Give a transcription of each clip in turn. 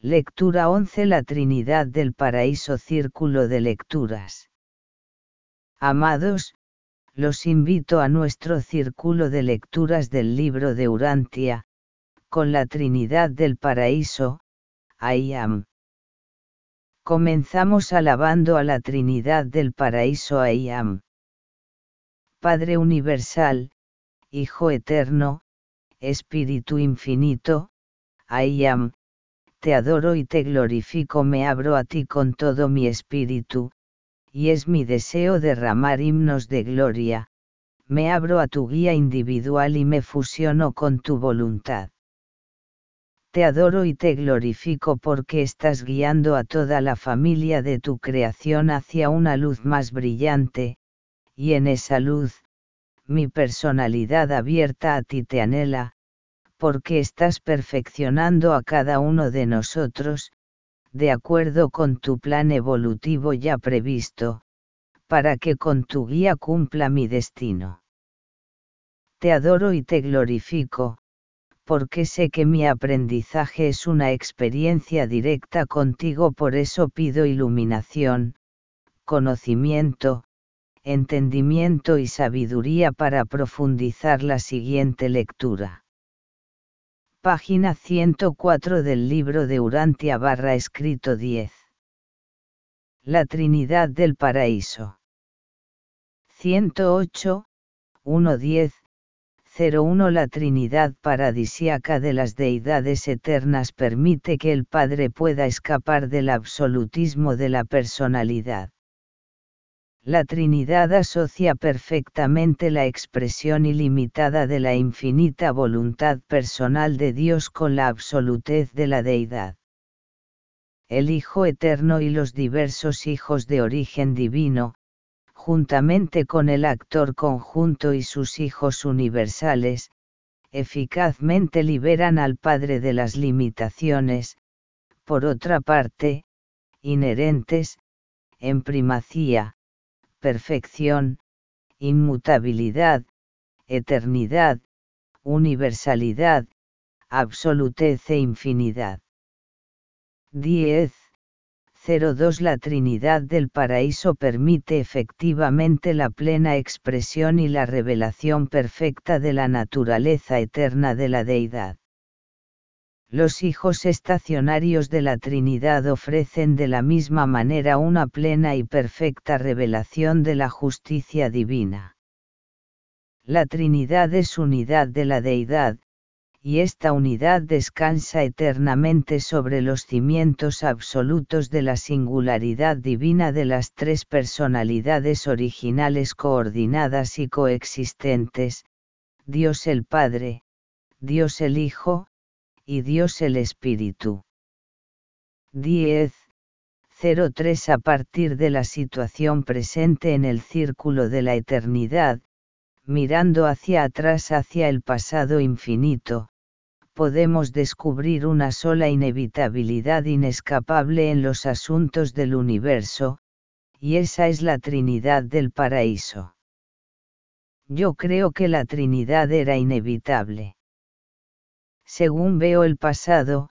Lectura 11 La Trinidad del Paraíso Círculo de Lecturas. Amados, los invito a nuestro círculo de lecturas del libro de Urantia, con la Trinidad del Paraíso, I am. Comenzamos alabando a la Trinidad del Paraíso I am. Padre Universal, Hijo Eterno, Espíritu Infinito, I am, te adoro y te glorifico, me abro a ti con todo mi espíritu, y es mi deseo derramar himnos de gloria, me abro a tu guía individual y me fusiono con tu voluntad. Te adoro y te glorifico porque estás guiando a toda la familia de tu creación hacia una luz más brillante, y en esa luz, mi personalidad abierta a ti te anhela, porque estás perfeccionando a cada uno de nosotros, de acuerdo con tu plan evolutivo ya previsto, para que con tu guía cumpla mi destino. Te adoro y te glorifico, porque sé que mi aprendizaje es una experiencia directa contigo, por eso pido iluminación, conocimiento, entendimiento y sabiduría para profundizar la siguiente lectura. Página 104 del libro de Urantia barra escrito 10. La Trinidad del Paraíso. 108, 1.10, 01 La Trinidad paradisiaca de las deidades eternas permite que el Padre pueda escapar del absolutismo de la personalidad. La Trinidad asocia perfectamente la expresión ilimitada de la infinita voluntad personal de Dios con la absolutez de la deidad. El Hijo Eterno y los diversos hijos de origen divino, juntamente con el actor conjunto y sus hijos universales, eficazmente liberan al Padre de las limitaciones, por otra parte, inherentes, en primacía, perfección, inmutabilidad, eternidad, universalidad, absolutez e infinidad. 10. 02 La Trinidad del Paraíso permite efectivamente la plena expresión y la revelación perfecta de la naturaleza eterna de la deidad. Los hijos estacionarios de la Trinidad ofrecen de la misma manera una plena y perfecta revelación de la justicia divina. La Trinidad es unidad de la deidad, y esta unidad descansa eternamente sobre los cimientos absolutos de la singularidad divina de las tres personalidades originales coordinadas y coexistentes, Dios el Padre, Dios el Hijo, y Dios el Espíritu. 10. 03 A partir de la situación presente en el círculo de la eternidad, mirando hacia atrás hacia el pasado infinito, podemos descubrir una sola inevitabilidad inescapable en los asuntos del universo, y esa es la Trinidad del paraíso. Yo creo que la Trinidad era inevitable según veo el pasado,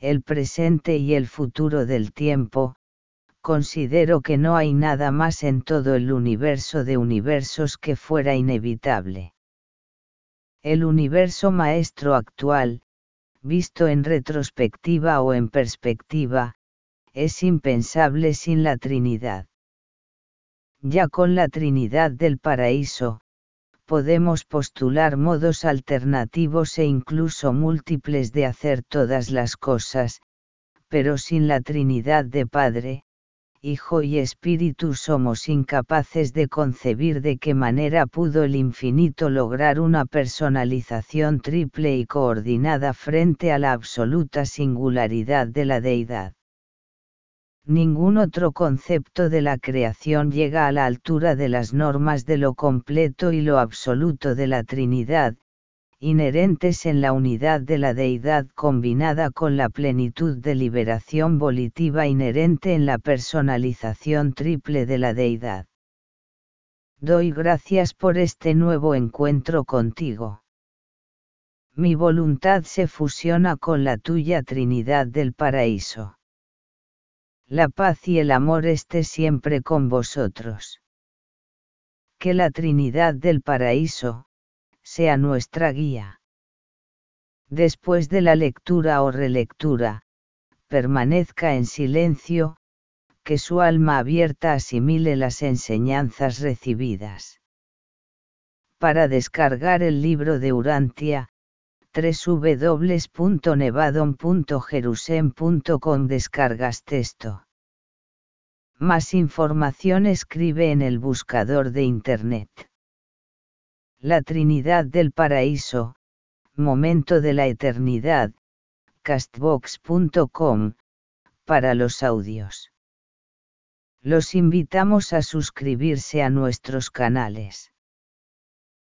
el presente y el futuro del tiempo, considero que no hay nada más en todo el universo de universos que fuera inevitable. El universo maestro actual, visto en retrospectiva o en perspectiva, es impensable sin la Trinidad. Ya con la Trinidad del paraíso, podemos postular modos alternativos e incluso múltiples de hacer todas las cosas, pero sin la Trinidad de Padre, Hijo y Espíritu somos incapaces de concebir de qué manera pudo el infinito lograr una personalización triple y coordinada frente a la absoluta singularidad de la deidad ningún otro concepto de la creación llega a la altura de las normas de lo completo y lo absoluto de la Trinidad, inherentes en la unidad de la deidad combinada con la plenitud de liberación volitiva inherente en la personalización triple de la deidad. Doy gracias por este nuevo encuentro contigo Mi voluntad se fusiona con la tuya Trinidad del Paraíso. La paz y el amor esté siempre con vosotros. Que la Trinidad del Paraíso, sea nuestra guía. Después de la lectura o relectura, permanezca en silencio, que su alma abierta asimile las enseñanzas recibidas. Para descargar el libro de Urantia, www.nevadon.jerusem.com descargas texto. Más información escribe en el buscador de Internet. La Trinidad del Paraíso, Momento de la Eternidad, castbox.com, para los audios. Los invitamos a suscribirse a nuestros canales.